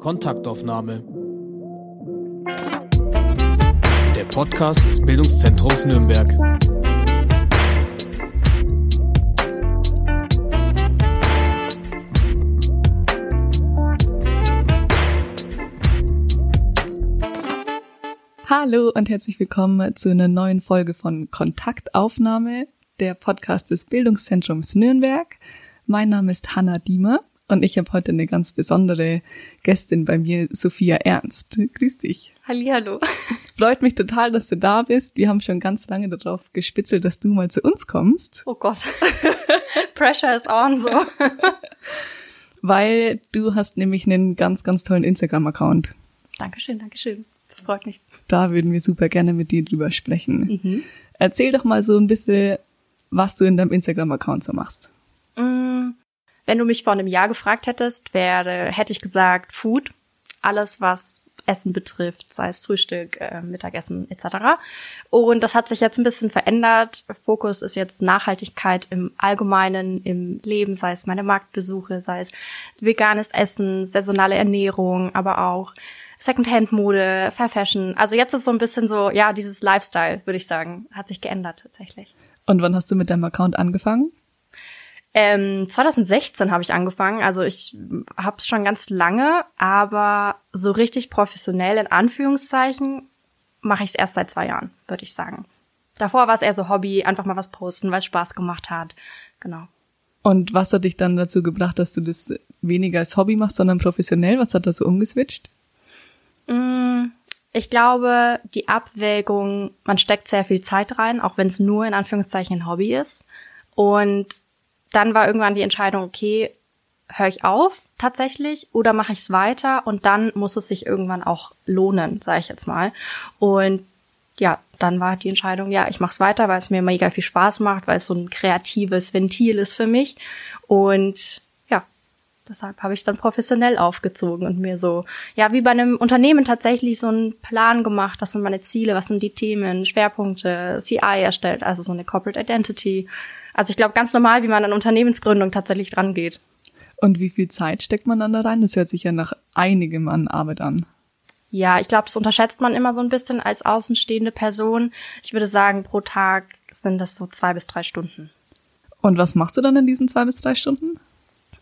Kontaktaufnahme. Der Podcast des Bildungszentrums Nürnberg. Hallo und herzlich willkommen zu einer neuen Folge von Kontaktaufnahme, der Podcast des Bildungszentrums Nürnberg. Mein Name ist Hanna Diemer und ich habe heute eine ganz besondere Gästin bei mir, Sophia Ernst. Grüß dich. Hallihallo. Freut mich total, dass du da bist. Wir haben schon ganz lange darauf gespitzelt, dass du mal zu uns kommst. Oh Gott. Pressure is on, so. Weil du hast nämlich einen ganz, ganz tollen Instagram-Account. Dankeschön, Dankeschön. Das freut mich. Da würden wir super gerne mit dir drüber sprechen. Mhm. Erzähl doch mal so ein bisschen, was du in deinem Instagram-Account so machst. Mm, wenn du mich vor einem Jahr gefragt hättest, wäre, hätte ich gesagt Food, alles was Essen betrifft, sei es Frühstück, äh, Mittagessen etc. Und das hat sich jetzt ein bisschen verändert. Fokus ist jetzt Nachhaltigkeit im Allgemeinen, im Leben, sei es meine Marktbesuche, sei es veganes Essen, saisonale Ernährung, aber auch Secondhand-Mode, Fair Fashion. Also jetzt ist so ein bisschen so, ja, dieses Lifestyle, würde ich sagen, hat sich geändert tatsächlich. Und wann hast du mit deinem Account angefangen? Ähm, 2016 habe ich angefangen, also ich habe es schon ganz lange, aber so richtig professionell in Anführungszeichen mache ich es erst seit zwei Jahren, würde ich sagen. Davor war es eher so Hobby, einfach mal was posten, weil es Spaß gemacht hat. Genau. Und was hat dich dann dazu gebracht, dass du das weniger als Hobby machst, sondern professionell? Was hat da so umgeswitcht? Mm, ich glaube, die Abwägung, man steckt sehr viel Zeit rein, auch wenn es nur in Anführungszeichen ein Hobby ist. Und dann war irgendwann die Entscheidung, okay, höre ich auf tatsächlich oder mache ich es weiter und dann muss es sich irgendwann auch lohnen, sage ich jetzt mal. Und ja, dann war die Entscheidung, ja, ich mache es weiter, weil es mir mega viel Spaß macht, weil es so ein kreatives Ventil ist für mich. Und ja, deshalb habe ich es dann professionell aufgezogen und mir so, ja, wie bei einem Unternehmen tatsächlich so einen Plan gemacht, was sind meine Ziele, was sind die Themen, Schwerpunkte, CI erstellt, also so eine Corporate Identity also ich glaube ganz normal, wie man an Unternehmensgründung tatsächlich dran geht. Und wie viel Zeit steckt man dann da rein? Das hört sich ja nach einigem an Arbeit an. Ja, ich glaube, das unterschätzt man immer so ein bisschen als außenstehende Person. Ich würde sagen, pro Tag sind das so zwei bis drei Stunden. Und was machst du dann in diesen zwei bis drei Stunden?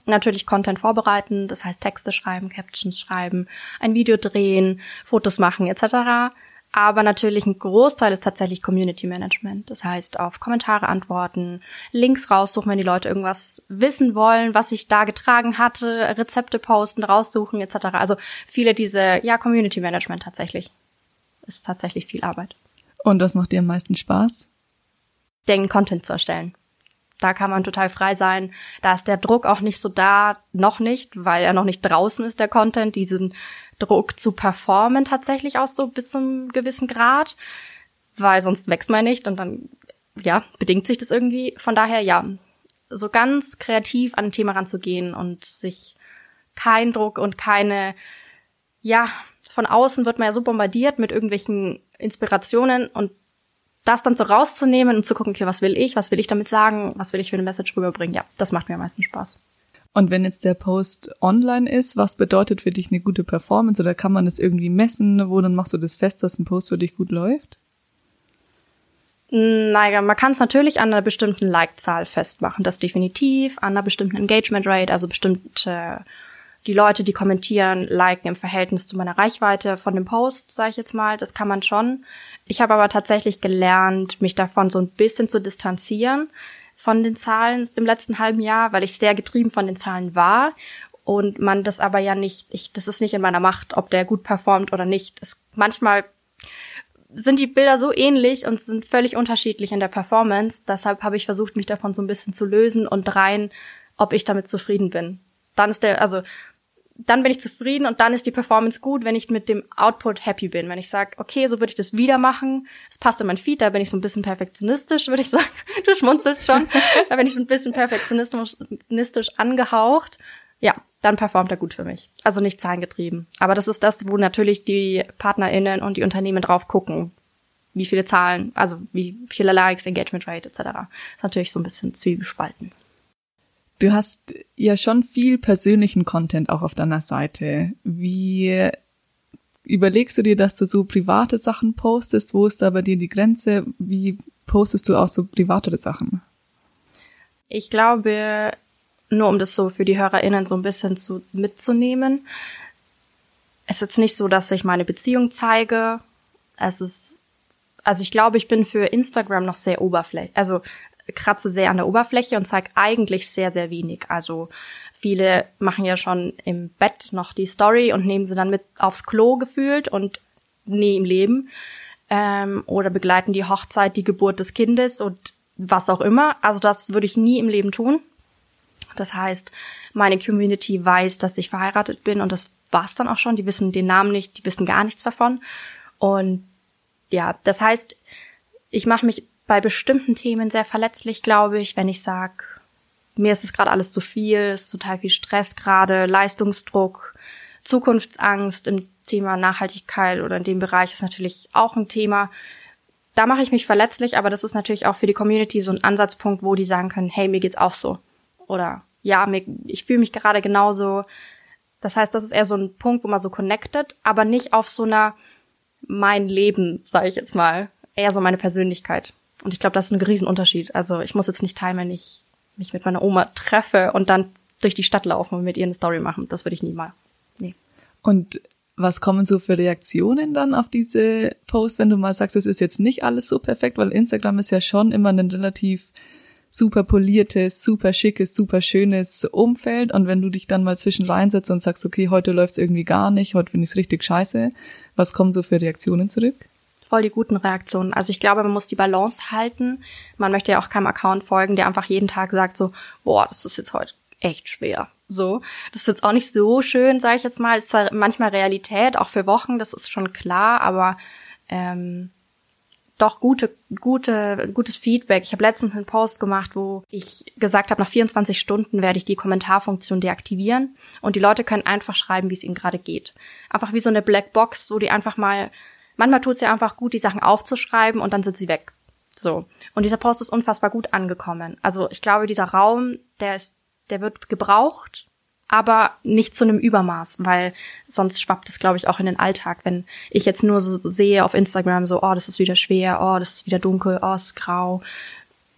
Natürlich Content vorbereiten, das heißt Texte schreiben, Captions schreiben, ein Video drehen, Fotos machen etc. Aber natürlich ein Großteil ist tatsächlich Community Management. Das heißt, auf Kommentare antworten, Links raussuchen, wenn die Leute irgendwas wissen wollen, was ich da getragen hatte, Rezepte posten, raussuchen etc. Also viele diese, ja, Community Management tatsächlich. Ist tatsächlich viel Arbeit. Und was macht dir am meisten Spaß? Den Content zu erstellen. Da kann man total frei sein. Da ist der Druck auch nicht so da, noch nicht, weil er noch nicht draußen ist, der Content. Diesen Druck zu performen tatsächlich auch so bis zum gewissen Grad, weil sonst wächst man nicht und dann, ja, bedingt sich das irgendwie. Von daher, ja, so ganz kreativ an ein Thema ranzugehen und sich kein Druck und keine, ja, von außen wird man ja so bombardiert mit irgendwelchen Inspirationen und das dann so rauszunehmen und zu gucken, okay, was will ich, was will ich damit sagen, was will ich für eine Message rüberbringen, ja, das macht mir am meisten Spaß. Und wenn jetzt der Post online ist, was bedeutet für dich eine gute Performance oder kann man das irgendwie messen? Wo dann machst du das fest, dass ein Post für dich gut läuft? Naja, man kann es natürlich an einer bestimmten Like-Zahl festmachen, das definitiv, an einer bestimmten Engagement Rate, also bestimmte die Leute, die kommentieren, liken im Verhältnis zu meiner Reichweite von dem Post, sage ich jetzt mal, das kann man schon. Ich habe aber tatsächlich gelernt, mich davon so ein bisschen zu distanzieren von den Zahlen im letzten halben Jahr, weil ich sehr getrieben von den Zahlen war und man das aber ja nicht, ich, das ist nicht in meiner Macht, ob der gut performt oder nicht. Es, manchmal sind die Bilder so ähnlich und sind völlig unterschiedlich in der Performance. Deshalb habe ich versucht, mich davon so ein bisschen zu lösen und rein, ob ich damit zufrieden bin. Dann ist der, also dann bin ich zufrieden und dann ist die Performance gut, wenn ich mit dem Output happy bin. Wenn ich sage, okay, so würde ich das wieder machen, es passt in mein Feed, da bin ich so ein bisschen perfektionistisch, würde ich sagen. Du schmunzelst schon. da bin ich so ein bisschen perfektionistisch angehaucht. Ja, dann performt er gut für mich. Also nicht zahlengetrieben. Aber das ist das, wo natürlich die PartnerInnen und die Unternehmen drauf gucken. Wie viele Zahlen, also wie viele Likes, Engagement Rate etc. ist natürlich so ein bisschen zwiegespalten. Du hast ja schon viel persönlichen Content auch auf deiner Seite. Wie überlegst du dir, dass du so private Sachen postest? Wo ist da bei dir die Grenze? Wie postest du auch so privatere Sachen? Ich glaube, nur um das so für die HörerInnen so ein bisschen zu, mitzunehmen, es ist jetzt nicht so, dass ich meine Beziehung zeige. Es ist, also ich glaube, ich bin für Instagram noch sehr oberflächlich, also kratze sehr an der Oberfläche und zeige eigentlich sehr, sehr wenig. Also viele machen ja schon im Bett noch die Story und nehmen sie dann mit aufs Klo gefühlt und nie im Leben. Ähm, oder begleiten die Hochzeit, die Geburt des Kindes und was auch immer. Also das würde ich nie im Leben tun. Das heißt, meine Community weiß, dass ich verheiratet bin und das war's dann auch schon. Die wissen den Namen nicht, die wissen gar nichts davon. Und ja, das heißt, ich mache mich bei bestimmten Themen sehr verletzlich, glaube ich, wenn ich sag, mir ist es gerade alles zu viel, ist total viel Stress gerade, Leistungsdruck, Zukunftsangst im Thema Nachhaltigkeit oder in dem Bereich ist natürlich auch ein Thema. Da mache ich mich verletzlich, aber das ist natürlich auch für die Community so ein Ansatzpunkt, wo die sagen können, hey, mir geht's auch so. Oder ja, mir, ich fühle mich gerade genauso. Das heißt, das ist eher so ein Punkt, wo man so connected, aber nicht auf so einer mein Leben, sage ich jetzt mal, eher so meine Persönlichkeit. Und ich glaube, das ist ein Riesenunterschied. Also ich muss jetzt nicht teilen, wenn ich mich mit meiner Oma treffe und dann durch die Stadt laufen und mit ihr eine Story machen. Das würde ich nie mal. Nee. Und was kommen so für Reaktionen dann auf diese Posts, wenn du mal sagst, es ist jetzt nicht alles so perfekt, weil Instagram ist ja schon immer ein relativ super poliertes, super schickes, super schönes Umfeld und wenn du dich dann mal zwischen reinsetzt und sagst, okay, heute läuft's irgendwie gar nicht, heute finde ich es richtig scheiße, was kommen so für Reaktionen zurück? Voll die guten Reaktionen. Also ich glaube, man muss die Balance halten. Man möchte ja auch keinem Account folgen, der einfach jeden Tag sagt so, boah, das ist jetzt heute echt schwer. So, das ist jetzt auch nicht so schön, sage ich jetzt mal. Ist zwar manchmal Realität, auch für Wochen, das ist schon klar, aber ähm, doch gute, gute, gutes Feedback. Ich habe letztens einen Post gemacht, wo ich gesagt habe, nach 24 Stunden werde ich die Kommentarfunktion deaktivieren und die Leute können einfach schreiben, wie es ihnen gerade geht. Einfach wie so eine Blackbox, wo die einfach mal manchmal tut es ja einfach gut, die Sachen aufzuschreiben und dann sind sie weg. So. Und dieser Post ist unfassbar gut angekommen. Also ich glaube, dieser Raum, der ist, der wird gebraucht, aber nicht zu einem Übermaß, weil sonst schwappt es, glaube ich, auch in den Alltag. Wenn ich jetzt nur so sehe auf Instagram so, oh, das ist wieder schwer, oh, das ist wieder dunkel, oh, es ist grau,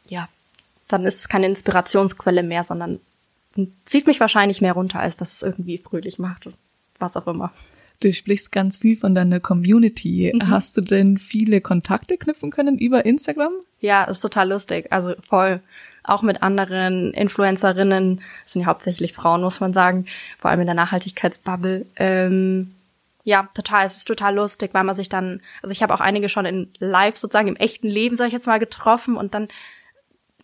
ja, dann ist es keine Inspirationsquelle mehr, sondern zieht mich wahrscheinlich mehr runter, als dass es irgendwie fröhlich macht und was auch immer. Du sprichst ganz viel von deiner Community. Mhm. Hast du denn viele Kontakte knüpfen können über Instagram? Ja, ist total lustig. Also voll. Auch mit anderen Influencerinnen, das sind ja hauptsächlich Frauen, muss man sagen, vor allem in der Nachhaltigkeitsbubble. Ähm, ja, total. Es ist total lustig, weil man sich dann, also ich habe auch einige schon in Live sozusagen im echten Leben, sag ich jetzt mal, getroffen und dann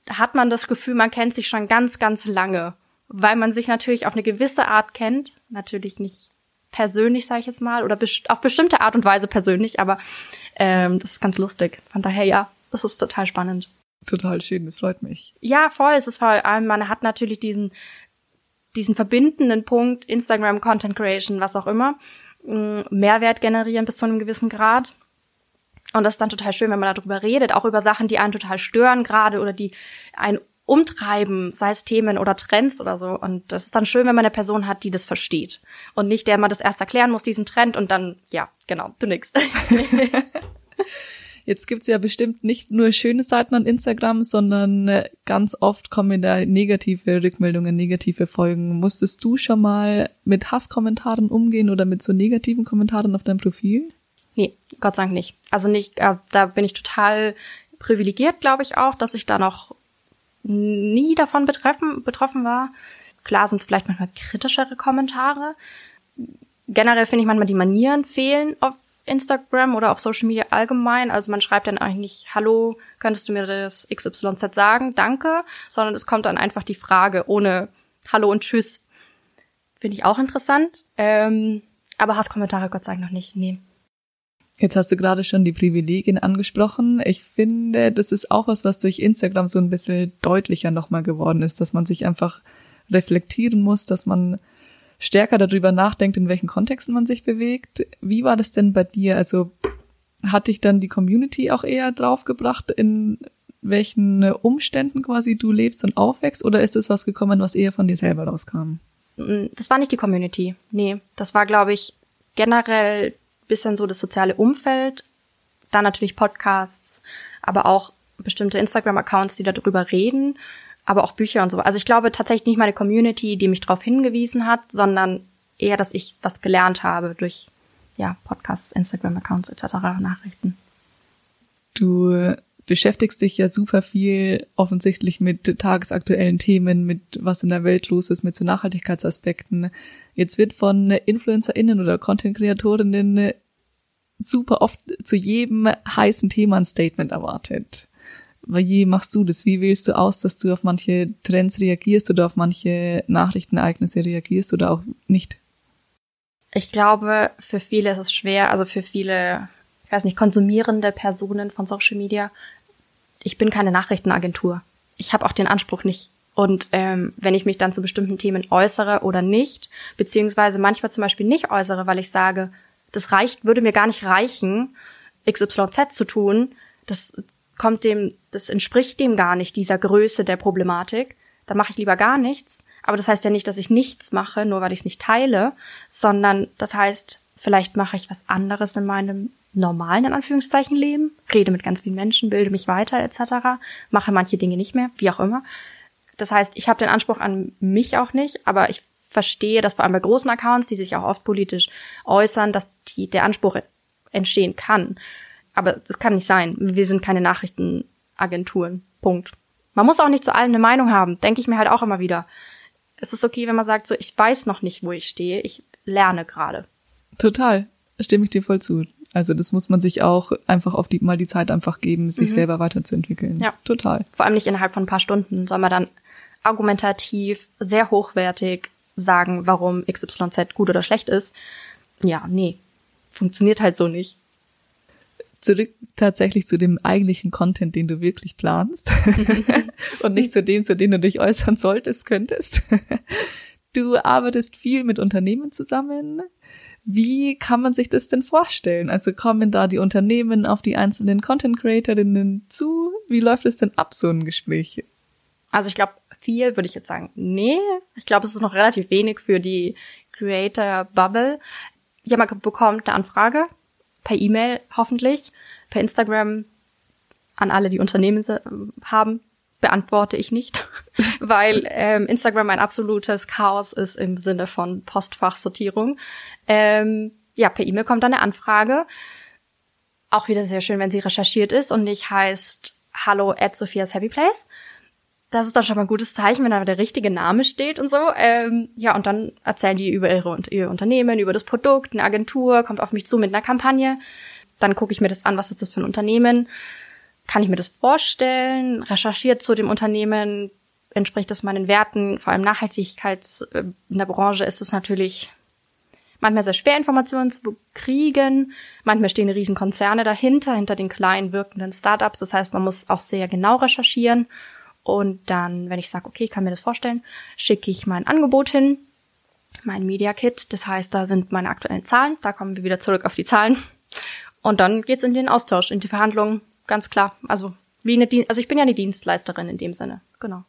hat man das Gefühl, man kennt sich schon ganz, ganz lange, weil man sich natürlich auf eine gewisse Art kennt, natürlich nicht persönlich, sage ich jetzt mal, oder best auf bestimmte Art und Weise persönlich, aber ähm, das ist ganz lustig. Von daher, ja, das ist total spannend. Total schön, das freut mich. Ja, voll. Es ist vor allem, man hat natürlich diesen, diesen verbindenden Punkt, Instagram, Content Creation, was auch immer, mm, Mehrwert generieren bis zu einem gewissen Grad. Und das ist dann total schön, wenn man darüber redet, auch über Sachen, die einen total stören gerade oder die einen umtreiben, sei es Themen oder Trends oder so. Und das ist dann schön, wenn man eine Person hat, die das versteht. Und nicht der man das erst erklären muss, diesen Trend, und dann, ja, genau, du nix. Jetzt gibt's ja bestimmt nicht nur schöne Seiten an Instagram, sondern äh, ganz oft kommen da negative Rückmeldungen, negative Folgen. Musstest du schon mal mit Hasskommentaren umgehen oder mit so negativen Kommentaren auf deinem Profil? Nee, Gott sei Dank nicht. Also nicht, äh, da bin ich total privilegiert, glaube ich auch, dass ich da noch nie davon betreffen, betroffen war. Klar sind es vielleicht manchmal kritischere Kommentare. Generell finde ich manchmal die Manieren fehlen auf Instagram oder auf Social Media allgemein. Also man schreibt dann eigentlich nicht, hallo, könntest du mir das XYZ sagen? Danke. Sondern es kommt dann einfach die Frage ohne Hallo und Tschüss. Finde ich auch interessant. Ähm, aber Hasskommentare Gott sei Dank noch nicht. Nee. Jetzt hast du gerade schon die Privilegien angesprochen. Ich finde, das ist auch was, was durch Instagram so ein bisschen deutlicher nochmal geworden ist, dass man sich einfach reflektieren muss, dass man stärker darüber nachdenkt, in welchen Kontexten man sich bewegt. Wie war das denn bei dir? Also hat dich dann die Community auch eher draufgebracht, in welchen Umständen quasi du lebst und aufwächst oder ist es was gekommen, was eher von dir selber rauskam? Mm, das war nicht die Community. Nee, das war, glaube ich, generell bisschen so das soziale Umfeld, dann natürlich Podcasts, aber auch bestimmte Instagram-Accounts, die darüber reden, aber auch Bücher und so. Also ich glaube tatsächlich nicht meine Community, die mich darauf hingewiesen hat, sondern eher, dass ich was gelernt habe durch ja, Podcasts, Instagram-Accounts etc., Nachrichten. Du beschäftigst dich ja super viel offensichtlich mit tagesaktuellen Themen, mit was in der Welt los ist, mit so Nachhaltigkeitsaspekten. Jetzt wird von InfluencerInnen oder Content-Kreatorinnen super oft zu jedem heißen Thema ein Statement erwartet. Wie machst du das? Wie wählst du aus, dass du auf manche Trends reagierst oder auf manche Nachrichtenereignisse reagierst oder auch nicht? Ich glaube, für viele ist es schwer, also für viele, ich weiß nicht, konsumierende Personen von Social Media. Ich bin keine Nachrichtenagentur. Ich habe auch den Anspruch nicht. Und ähm, wenn ich mich dann zu bestimmten Themen äußere oder nicht, beziehungsweise manchmal zum Beispiel nicht äußere, weil ich sage, das reicht, würde mir gar nicht reichen, XYZ zu tun, das kommt dem, das entspricht dem gar nicht, dieser Größe der Problematik, dann mache ich lieber gar nichts. Aber das heißt ja nicht, dass ich nichts mache, nur weil ich es nicht teile, sondern das heißt, vielleicht mache ich was anderes in meinem normalen, in Anführungszeichen, Leben, rede mit ganz vielen Menschen, bilde mich weiter etc., mache manche Dinge nicht mehr, wie auch immer. Das heißt, ich habe den Anspruch an mich auch nicht, aber ich verstehe, dass vor allem bei großen Accounts, die sich auch oft politisch äußern, dass die, der Anspruch entstehen kann. Aber das kann nicht sein. Wir sind keine Nachrichtenagenturen. Punkt. Man muss auch nicht zu allem eine Meinung haben, denke ich mir halt auch immer wieder. Es ist okay, wenn man sagt, so ich weiß noch nicht, wo ich stehe, ich lerne gerade. Total, stimme ich dir voll zu. Also das muss man sich auch einfach auf die mal die Zeit einfach geben, sich mhm. selber weiterzuentwickeln. Ja, total. Vor allem nicht innerhalb von ein paar Stunden, sondern dann argumentativ, sehr hochwertig sagen, warum XYZ gut oder schlecht ist. Ja, nee, funktioniert halt so nicht. Zurück tatsächlich zu dem eigentlichen Content, den du wirklich planst und nicht zu dem, zu dem du dich äußern solltest, könntest. Du arbeitest viel mit Unternehmen zusammen. Wie kann man sich das denn vorstellen? Also kommen da die Unternehmen auf die einzelnen Content Creatorinnen zu? Wie läuft es denn ab, so ein Gespräch? Also ich glaube, viel, würde ich jetzt sagen, nee. Ich glaube, es ist noch relativ wenig für die Creator Bubble. Jemand bekommt eine Anfrage per E-Mail hoffentlich, per Instagram an alle, die Unternehmen haben, beantworte ich nicht, weil ähm, Instagram ein absolutes Chaos ist im Sinne von Postfachsortierung. Ähm, ja, per E-Mail kommt dann eine Anfrage. Auch wieder sehr schön, wenn sie recherchiert ist und nicht heißt Hallo at Sophia's Happy Place das ist doch schon mal ein gutes Zeichen, wenn da der richtige Name steht und so. Ähm, ja, und dann erzählen die über ihre, ihr Unternehmen, über das Produkt, eine Agentur, kommt auf mich zu mit einer Kampagne. Dann gucke ich mir das an, was ist das für ein Unternehmen? Kann ich mir das vorstellen? Recherchiert zu dem Unternehmen, entspricht das meinen Werten? Vor allem Nachhaltigkeits äh, in der Branche ist es natürlich manchmal sehr schwer, Informationen zu kriegen. Manchmal stehen riesen Konzerne dahinter, hinter den kleinen wirkenden Startups. Das heißt, man muss auch sehr genau recherchieren und dann, wenn ich sage, okay, ich kann mir das vorstellen, schicke ich mein Angebot hin, mein Media Kit. Das heißt, da sind meine aktuellen Zahlen. Da kommen wir wieder zurück auf die Zahlen. Und dann geht's in den Austausch, in die Verhandlungen, ganz klar. Also wie eine Dien also ich bin ja eine Dienstleisterin in dem Sinne, genau.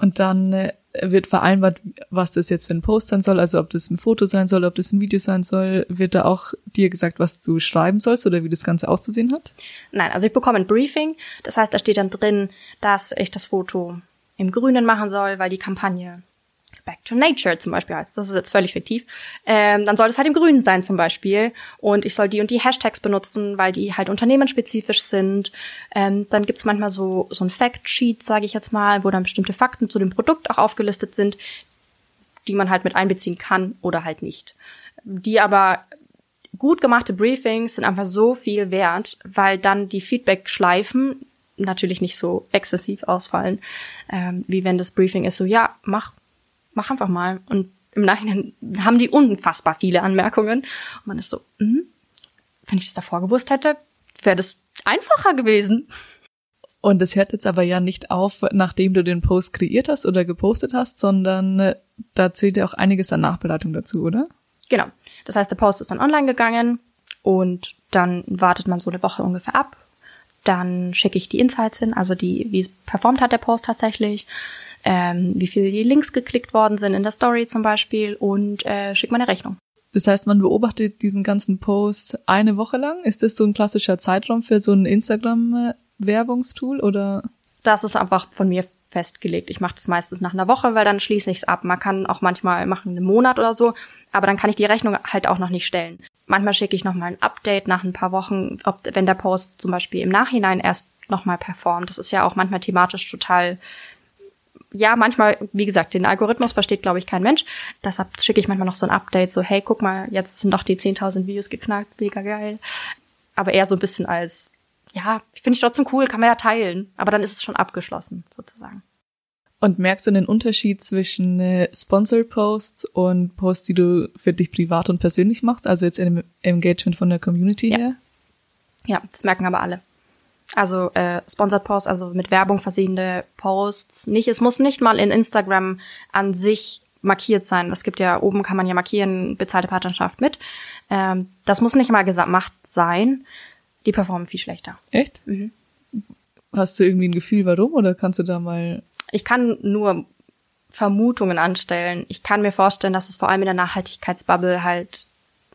Und dann äh, wird vereinbart, was das jetzt für ein Post sein soll, also ob das ein Foto sein soll, ob das ein Video sein soll. Wird da auch dir gesagt, was du schreiben sollst oder wie das Ganze auszusehen hat? Nein, also ich bekomme ein Briefing. Das heißt, da steht dann drin, dass ich das Foto im Grünen machen soll, weil die Kampagne Back to Nature zum Beispiel heißt. Das ist jetzt völlig fiktiv. Ähm, dann soll es halt im Grünen sein zum Beispiel. Und ich soll die und die Hashtags benutzen, weil die halt unternehmensspezifisch sind. Ähm, dann gibt's manchmal so, so ein Fact-Sheet, sage ich jetzt mal, wo dann bestimmte Fakten zu dem Produkt auch aufgelistet sind, die man halt mit einbeziehen kann oder halt nicht. Die aber gut gemachte Briefings sind einfach so viel wert, weil dann die Feedback-Schleifen natürlich nicht so exzessiv ausfallen, ähm, wie wenn das Briefing ist so, ja, mach mach einfach mal. Und im Nachhinein haben die unfassbar viele Anmerkungen. Und man ist so, hm, wenn ich das davor gewusst hätte, wäre das einfacher gewesen. Und es hört jetzt aber ja nicht auf, nachdem du den Post kreiert hast oder gepostet hast, sondern äh, da zählt ja auch einiges an Nachbereitung dazu, oder? Genau. Das heißt, der Post ist dann online gegangen und dann wartet man so eine Woche ungefähr ab. Dann schicke ich die Insights hin, also die, wie es performt hat der Post tatsächlich, ähm, wie viele die Links geklickt worden sind in der Story zum Beispiel und äh, schicke meine Rechnung. Das heißt, man beobachtet diesen ganzen Post eine Woche lang. Ist das so ein klassischer Zeitraum für so ein Instagram-Werbungstool oder? Das ist einfach von mir festgelegt. Ich mache das meistens nach einer Woche, weil dann schließe ich es ab. Man kann auch manchmal machen einen Monat oder so, aber dann kann ich die Rechnung halt auch noch nicht stellen. Manchmal schicke ich noch mal ein Update nach ein paar Wochen, ob wenn der Post zum Beispiel im Nachhinein erst noch mal performt. Das ist ja auch manchmal thematisch total ja, manchmal, wie gesagt, den Algorithmus versteht, glaube ich, kein Mensch. Deshalb schicke ich manchmal noch so ein Update, so, hey, guck mal, jetzt sind doch die 10.000 Videos geknackt, mega geil. Aber eher so ein bisschen als, ja, finde ich trotzdem cool, kann man ja teilen. Aber dann ist es schon abgeschlossen, sozusagen. Und merkst du den Unterschied zwischen äh, Sponsored Posts und Posts, die du für dich privat und persönlich machst, also jetzt im Engagement von der Community ja. her? Ja, das merken aber alle. Also äh, Sponsored Posts, also mit Werbung versehene Posts. Nicht, es muss nicht mal in Instagram an sich markiert sein. Es gibt ja oben kann man ja markieren bezahlte Partnerschaft mit. Ähm, das muss nicht mal gemacht sein. Die performen viel schlechter. Echt? Mhm. Hast du irgendwie ein Gefühl, warum? Oder kannst du da mal? Ich kann nur Vermutungen anstellen. Ich kann mir vorstellen, dass es vor allem in der Nachhaltigkeitsbubble halt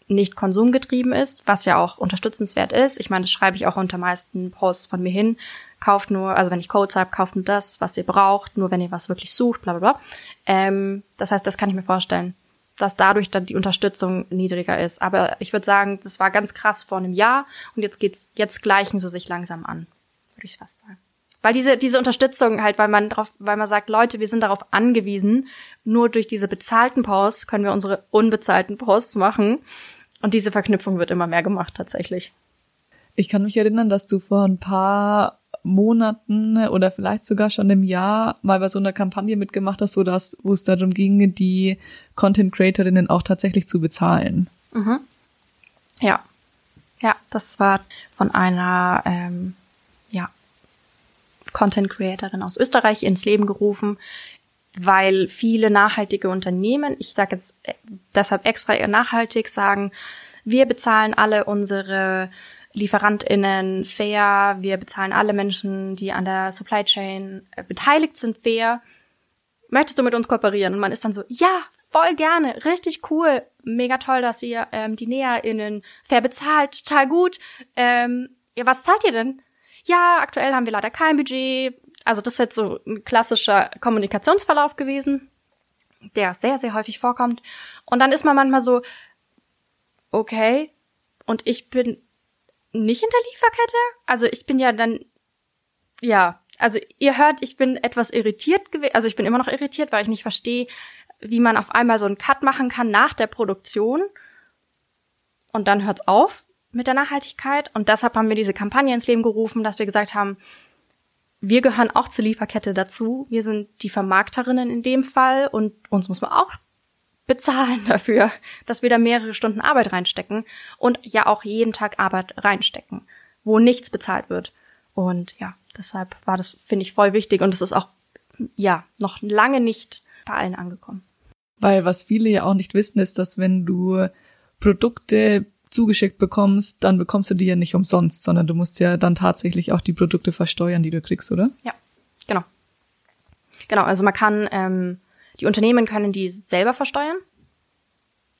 nicht konsumgetrieben ist, was ja auch unterstützenswert ist. Ich meine, das schreibe ich auch unter meisten Posts von mir hin. Kauft nur, also wenn ich Codes habe, kauft nur das, was ihr braucht, nur wenn ihr was wirklich sucht, bla bla bla. Ähm, das heißt, das kann ich mir vorstellen, dass dadurch dann die Unterstützung niedriger ist. Aber ich würde sagen, das war ganz krass vor einem Jahr und jetzt geht's, jetzt gleichen sie sich langsam an, würde ich fast sagen. Weil diese, diese Unterstützung halt, weil man drauf, weil man sagt, Leute, wir sind darauf angewiesen, nur durch diese bezahlten Posts können wir unsere unbezahlten Posts machen. Und diese Verknüpfung wird immer mehr gemacht tatsächlich. Ich kann mich erinnern, dass du vor ein paar Monaten oder vielleicht sogar schon im Jahr mal bei so einer Kampagne mitgemacht hast, wo das, wo es darum ging, die Content Creatorinnen auch tatsächlich zu bezahlen. Mhm. Ja. Ja, das war von einer ähm, Content Creatorin aus Österreich ins Leben gerufen, weil viele nachhaltige Unternehmen, ich sage jetzt äh, deshalb extra eher nachhaltig, sagen, wir bezahlen alle unsere LieferantInnen fair, wir bezahlen alle Menschen, die an der Supply Chain äh, beteiligt sind, fair. Möchtest du mit uns kooperieren? Und man ist dann so, ja, voll gerne, richtig cool, mega toll, dass ihr ähm, die NäherInnen fair bezahlt, total gut. Ähm, ja, was zahlt ihr denn? Ja, aktuell haben wir leider kein Budget, also das wird so ein klassischer Kommunikationsverlauf gewesen, der sehr, sehr häufig vorkommt. Und dann ist man manchmal so, okay, und ich bin nicht in der Lieferkette? Also ich bin ja dann, ja, also ihr hört, ich bin etwas irritiert gewesen, also ich bin immer noch irritiert, weil ich nicht verstehe, wie man auf einmal so einen Cut machen kann nach der Produktion und dann hört's auf mit der Nachhaltigkeit und deshalb haben wir diese Kampagne ins Leben gerufen, dass wir gesagt haben, wir gehören auch zur Lieferkette dazu. Wir sind die Vermarkterinnen in dem Fall und uns muss man auch bezahlen dafür, dass wir da mehrere Stunden Arbeit reinstecken und ja auch jeden Tag Arbeit reinstecken, wo nichts bezahlt wird. Und ja, deshalb war das, finde ich, voll wichtig und es ist auch, ja, noch lange nicht bei allen angekommen. Weil was viele ja auch nicht wissen, ist, dass wenn du Produkte zugeschickt bekommst, dann bekommst du die ja nicht umsonst, sondern du musst ja dann tatsächlich auch die Produkte versteuern, die du kriegst, oder? Ja, genau. Genau, also man kann, ähm, die Unternehmen können die selber versteuern.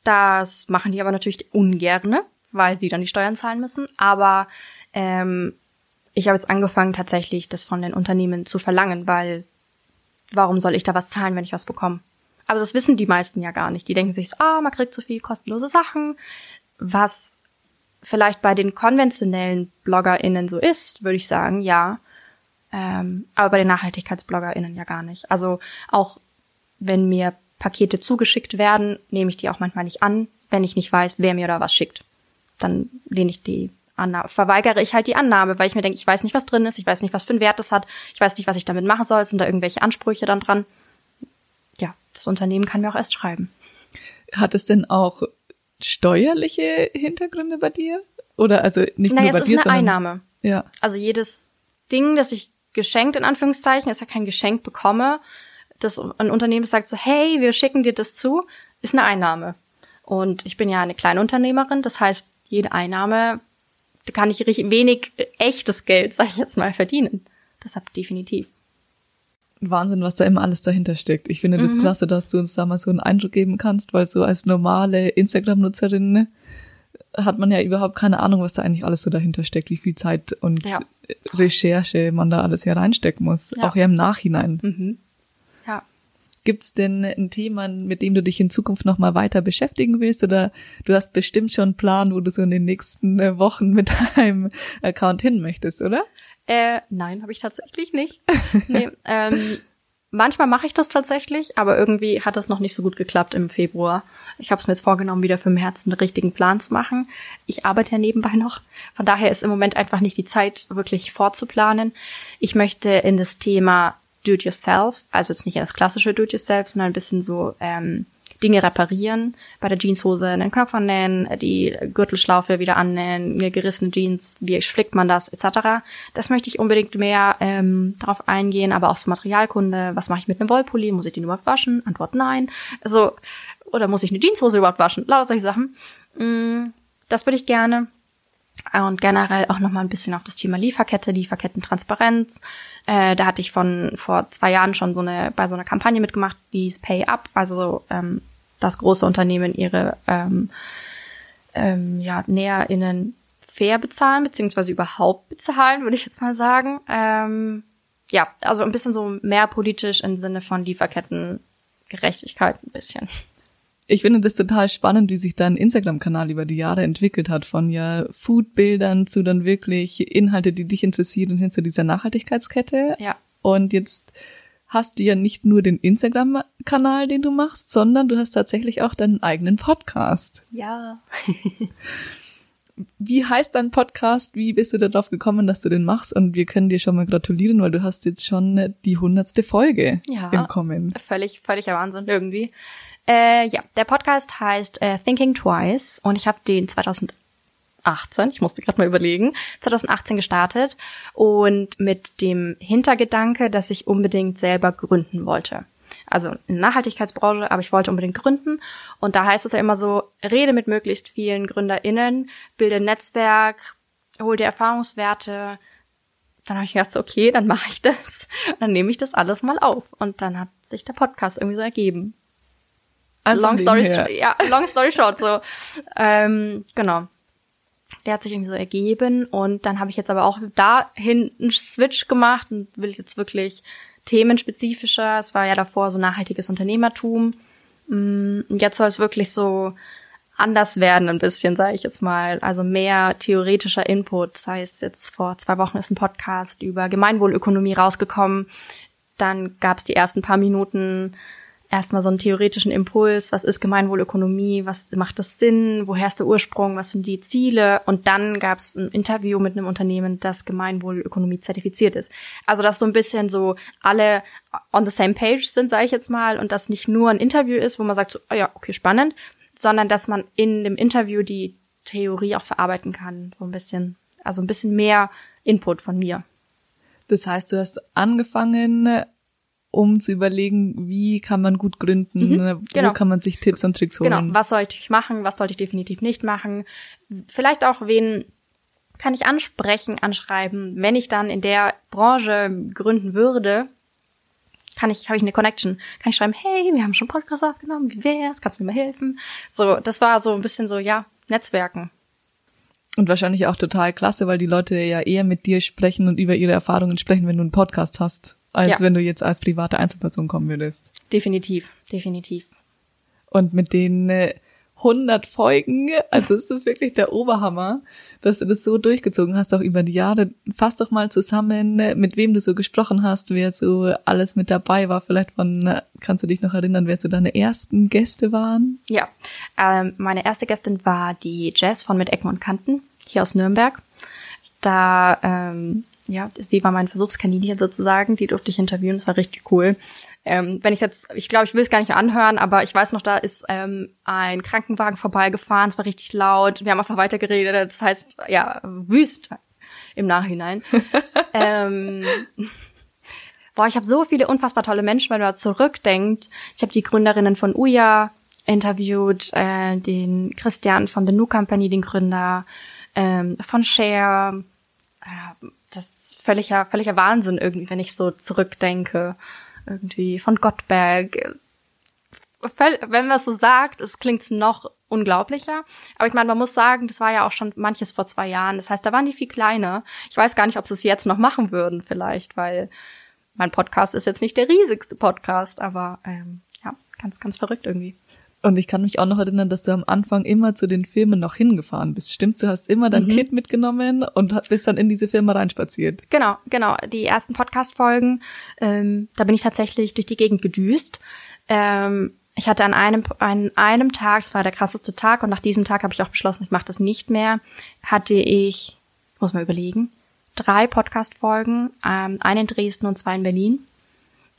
Das machen die aber natürlich ungerne, weil sie dann die Steuern zahlen müssen. Aber ähm, ich habe jetzt angefangen, tatsächlich das von den Unternehmen zu verlangen, weil warum soll ich da was zahlen, wenn ich was bekomme? Aber das wissen die meisten ja gar nicht. Die denken sich, ah, man kriegt so viel kostenlose Sachen was vielleicht bei den konventionellen BloggerInnen so ist, würde ich sagen, ja. Ähm, aber bei den NachhaltigkeitsbloggerInnen ja gar nicht. Also auch wenn mir Pakete zugeschickt werden, nehme ich die auch manchmal nicht an, wenn ich nicht weiß, wer mir da was schickt. Dann lehne ich die Annahme, verweigere ich halt die Annahme, weil ich mir denke, ich weiß nicht, was drin ist, ich weiß nicht, was für einen Wert das hat, ich weiß nicht, was ich damit machen soll, sind da irgendwelche Ansprüche dann dran. Ja, das Unternehmen kann mir auch erst schreiben. Hat es denn auch steuerliche Hintergründe bei dir? Oder also nicht naja, nur bei es dir, ist eine sondern Einnahme. ja. Also jedes Ding, das ich geschenkt in Anführungszeichen, ist ja kein Geschenk bekomme, das ein Unternehmen sagt so, hey, wir schicken dir das zu, ist eine Einnahme. Und ich bin ja eine Kleinunternehmerin, das heißt, jede Einnahme da kann ich wenig echtes Geld, sag ich jetzt mal, verdienen. Deshalb definitiv. Wahnsinn, was da immer alles dahinter steckt. Ich finde das Mhm. klasse, dass du uns da mal so einen Eindruck geben kannst, weil so als normale Instagram-Nutzerin ne, hat man ja überhaupt keine Ahnung, was da eigentlich alles so dahinter steckt, wie viel Zeit und Ja. Recherche man da alles hier reinstecken muss, Ja. auch ja im Nachhinein. Mhm. Ja. Gibt's denn ein Thema, mit dem du dich in Zukunft noch mal weiter beschäftigen willst oder du hast bestimmt schon einen Plan, wo du so in den nächsten äh, Wochen mit deinem Account hin möchtest, oder? Äh, nein, habe ich tatsächlich nicht. nee, ähm, manchmal mache ich das tatsächlich, aber irgendwie hat das noch nicht so gut geklappt im Februar. Ich habe es mir jetzt vorgenommen, wieder für März einen richtigen Plan zu machen. Ich arbeite ja nebenbei noch. Von daher ist im Moment einfach nicht die Zeit, wirklich vorzuplanen. Ich möchte in das Thema Do-it-yourself, also jetzt nicht in das klassische Do-it-yourself, sondern ein bisschen so ähm, Dinge reparieren, bei der Jeanshose einen Knopf annähen, die Gürtelschlaufe wieder annähen, gerissene Jeans, wie flickt man das, etc. Das möchte ich unbedingt mehr ähm, darauf eingehen, aber auch so Materialkunde, was mache ich mit einem Wollpulli, muss ich den überhaupt waschen? Antwort nein. Also, oder muss ich eine Jeanshose überhaupt waschen? Lauter solche Sachen. Mm, Das würde ich gerne. Und generell auch nochmal ein bisschen auf das Thema Lieferkette, Lieferkettentransparenz. Äh, da hatte ich von vor zwei Jahren schon so eine bei so einer Kampagne mitgemacht, die ist Pay Up, also so, ähm, dass große Unternehmen ihre ähm, ähm, ja, NäherInnen fair bezahlen, beziehungsweise überhaupt bezahlen, würde ich jetzt mal sagen. Ähm, ja, also ein bisschen so mehr politisch im Sinne von Lieferkettengerechtigkeit ein bisschen. Ich finde das total spannend, wie sich dein Instagram-Kanal über die Jahre entwickelt hat, von ja Foodbildern zu dann wirklich Inhalte, die dich interessieren, hin zu dieser Nachhaltigkeitskette. Ja. Und jetzt hast du ja nicht nur den Instagram-Kanal, den du machst, sondern du hast tatsächlich auch deinen eigenen Podcast. Ja. Wie heißt dein Podcast? Wie bist du darauf gekommen, dass du den machst? Und wir können dir schon mal gratulieren, weil du hast jetzt schon die hundertste Folge Ja. im Kommen. Völlig, völliger Wahnsinn irgendwie. Äh, ja, der Podcast heißt äh, Thinking Twice und ich habe den 2018, ich musste gerade mal überlegen, 2018 gestartet und mit dem Hintergedanke, dass ich unbedingt selber gründen wollte. Also in Nachhaltigkeitsbranche, aber ich wollte unbedingt gründen. Und da heißt es ja immer so, rede mit möglichst vielen GründerInnen, bilde ein Netzwerk, hol dir Erfahrungswerte, dann habe ich gedacht, so, okay, dann mache ich das. Und dann nehme ich das alles mal auf. Und dann hat sich der Podcast irgendwie so ergeben. Einfach long story, ja, long story short, so. Ähm, genau. Der hat sich irgendwie so ergeben und dann habe ich jetzt aber auch dahin einen Switch gemacht und will jetzt wirklich themenspezifischer. Es war ja davor so nachhaltiges Unternehmertum. Mm, Und jetzt soll es wirklich so anders werden ein bisschen, sage ich jetzt mal. Also mehr theoretischer Input. Das heißt, jetzt vor zwei Wochen ist ein Podcast über Gemeinwohlökonomie rausgekommen. Dann gab es die ersten paar Minuten erstmal so einen theoretischen Impuls, was ist Gemeinwohlökonomie, was macht das Sinn, woher ist der Ursprung, was sind die Ziele und dann gab es ein Interview mit einem Unternehmen, das Gemeinwohlökonomie zertifiziert ist. Also dass so ein bisschen so alle on the same page sind, sage ich jetzt mal, und das nicht nur ein Interview ist, wo man sagt, so, oh ja, okay, spannend, sondern dass man in dem Interview die Theorie auch verarbeiten kann, so ein bisschen, also ein bisschen mehr Input von mir. Das heißt, du hast angefangen, um zu überlegen, wie kann man gut gründen, wo genau. kann man sich Tipps und Tricks holen. Genau, was sollte ich machen, was sollte ich definitiv nicht machen. Vielleicht auch, wen kann ich ansprechen, anschreiben, wenn ich dann in der Branche gründen würde, kann ich, habe ich eine Connection, kann ich schreiben, hey, wir haben schon Podcast aufgenommen, wie wär's, kannst du mir mal helfen? So, das war so ein bisschen so, ja, Netzwerken. Und wahrscheinlich auch total klasse, weil die Leute ja eher mit dir sprechen und über ihre Erfahrungen sprechen, wenn du einen Podcast hast, als Ja. wenn du jetzt als private Einzelperson kommen würdest. Definitiv, definitiv. Und mit den äh, 100 Folgen, also es ist wirklich der Oberhammer, dass du das so durchgezogen hast, auch über die Jahre. Fass doch mal zusammen, äh, mit wem du so gesprochen hast, wer so alles mit dabei war. Vielleicht von, äh, kannst du dich noch erinnern, wer so deine ersten Gäste waren? Ja, ähm, meine erste Gästin war die Jazz von Mit Ecken und Kanten hier aus Nürnberg. Da, ähm, ja, sie war mein Versuchskaninchen sozusagen, die durfte ich interviewen, das war richtig cool. Ähm, wenn ich jetzt, ich glaube, ich will es gar nicht mehr anhören, aber ich weiß noch, da ist ähm, ein Krankenwagen vorbeigefahren, es war richtig laut, wir haben einfach weitergeredet, das heißt, ja, wüst im Nachhinein. ähm, Boah, ich habe so viele unfassbar tolle Menschen, wenn man da zurückdenkt. Ich habe die Gründerinnen von Uja interviewt, äh, den Christian von The New Company, den Gründer, ähm, von Cher. Äh, das ist völliger, völliger Wahnsinn irgendwie, wenn ich so zurückdenke. Irgendwie von Gottberg. Wenn man es so sagt, es klingt noch unglaublicher. Aber ich meine, man muss sagen, das war ja auch schon manches vor zwei Jahren. Das heißt, da waren die viel kleiner. Ich weiß gar nicht, ob sie es jetzt noch machen würden, vielleicht, weil mein Podcast ist jetzt nicht der riesigste Podcast, aber ähm, ja, ganz, ganz verrückt irgendwie. Und ich kann mich auch noch erinnern, dass du am Anfang immer zu den Filmen noch hingefahren bist. Stimmt's? Du hast immer dein mhm. Kit mitgenommen und bist dann in diese Filme reinspaziert. Genau, genau. Die ersten Podcast-Folgen, ähm, da bin ich tatsächlich durch die Gegend gedüst. Ähm, ich hatte an einem, an einem Tag, das war der krasseste Tag, und nach diesem Tag habe ich auch beschlossen, ich mache das nicht mehr, hatte ich, muss mal überlegen, drei Podcast-Folgen, ähm, eine in Dresden und zwei in Berlin.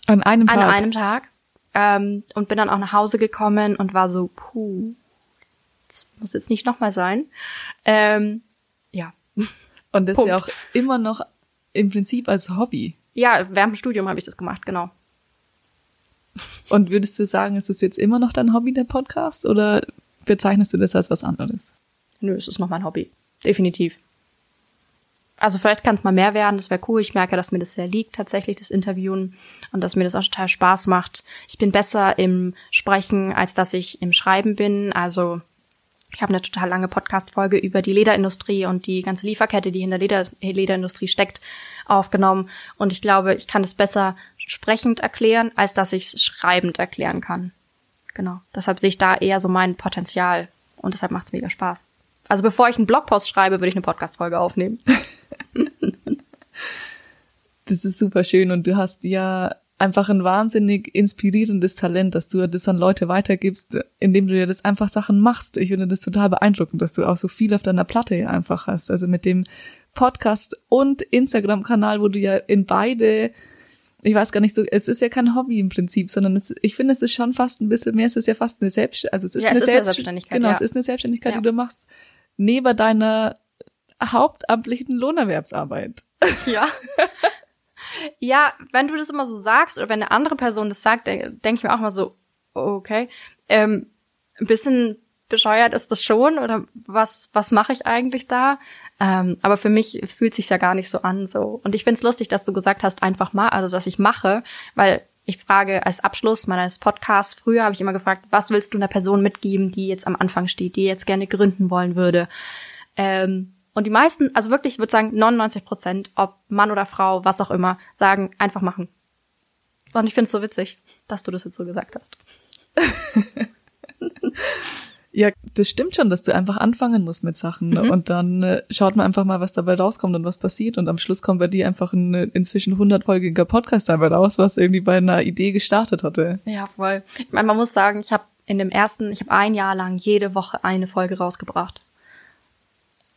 An einem Tag? An einem Tag. Ähm, und bin dann auch nach Hause gekommen und war so, puh, das muss jetzt nicht nochmal sein. Ähm, ja. Und das Punkt. ist ja auch immer noch im Prinzip als Hobby. Ja, während dem Studium habe ich das gemacht, genau. Und würdest du sagen, ist das jetzt immer noch dein Hobby, der Podcast, oder bezeichnest du das als was anderes? Nö, es ist noch mein Hobby. Definitiv. Also vielleicht kann es mal mehr werden, das wäre cool. Ich merke, dass mir das sehr liegt, tatsächlich, das Interviewen und dass mir das auch total Spaß macht. Ich bin besser im Sprechen, als dass ich im Schreiben bin. Also ich habe eine total lange Podcast-Folge über die Lederindustrie und die ganze Lieferkette, die hinter Leder, Lederindustrie steckt, aufgenommen. Und ich glaube, ich kann es besser sprechend erklären, als dass ich es schreibend erklären kann. Genau. Deshalb sehe ich da eher so mein Potenzial. Und deshalb macht es mega Spaß. Also bevor ich einen Blogpost schreibe, würde ich eine Podcast-Folge aufnehmen. das ist super schön und du hast ja einfach ein wahnsinnig inspirierendes Talent, dass du das an Leute weitergibst, indem du ja das einfach Sachen machst. Ich finde das total beeindruckend, dass du auch so viel auf deiner Platte einfach hast. Also mit dem Podcast und Instagram-Kanal, wo du ja in beide, ich weiß gar nicht so, es ist ja kein Hobby im Prinzip, sondern es, ich finde, es ist schon fast ein bisschen mehr, es ist ja fast eine Selbst, also es ist, ja, eine, es ist Selbst eine Selbstständigkeit. Genau, ja. es ist eine Selbstständigkeit, ja. die du machst neben deiner hauptamtlichen Lohnerwerbsarbeit. Ja. ja, wenn du das immer so sagst oder wenn eine andere Person das sagt, denke denk ich mir auch mal so, okay, ähm, ein bisschen bescheuert ist das schon oder was was mache ich eigentlich da? Ähm, aber für mich fühlt sich ja gar nicht so an so. Und ich find's lustig, dass du gesagt hast, einfach mal, also dass ich mache, weil ich frage als Abschluss meines Podcasts, früher habe ich immer gefragt, was willst du einer Person mitgeben, die jetzt am Anfang steht, die jetzt gerne gründen wollen würde? Ähm, und die meisten, also wirklich, ich würde sagen 99 Prozent, ob Mann oder Frau, was auch immer, sagen, einfach machen. Und ich finde es so witzig, dass du das jetzt so gesagt hast. ja, das stimmt schon, dass du einfach anfangen musst mit Sachen. Ne? Mhm. Und dann äh, schaut man einfach mal, was dabei rauskommt und was passiert. Und am Schluss kommt bei dir einfach ein äh, inzwischen hundertfolgiger Podcast dabei raus, was irgendwie bei einer Idee gestartet hatte. Ja, voll. Ich meine, man muss sagen, ich habe in dem ersten, ich habe ein Jahr lang jede Woche eine Folge rausgebracht.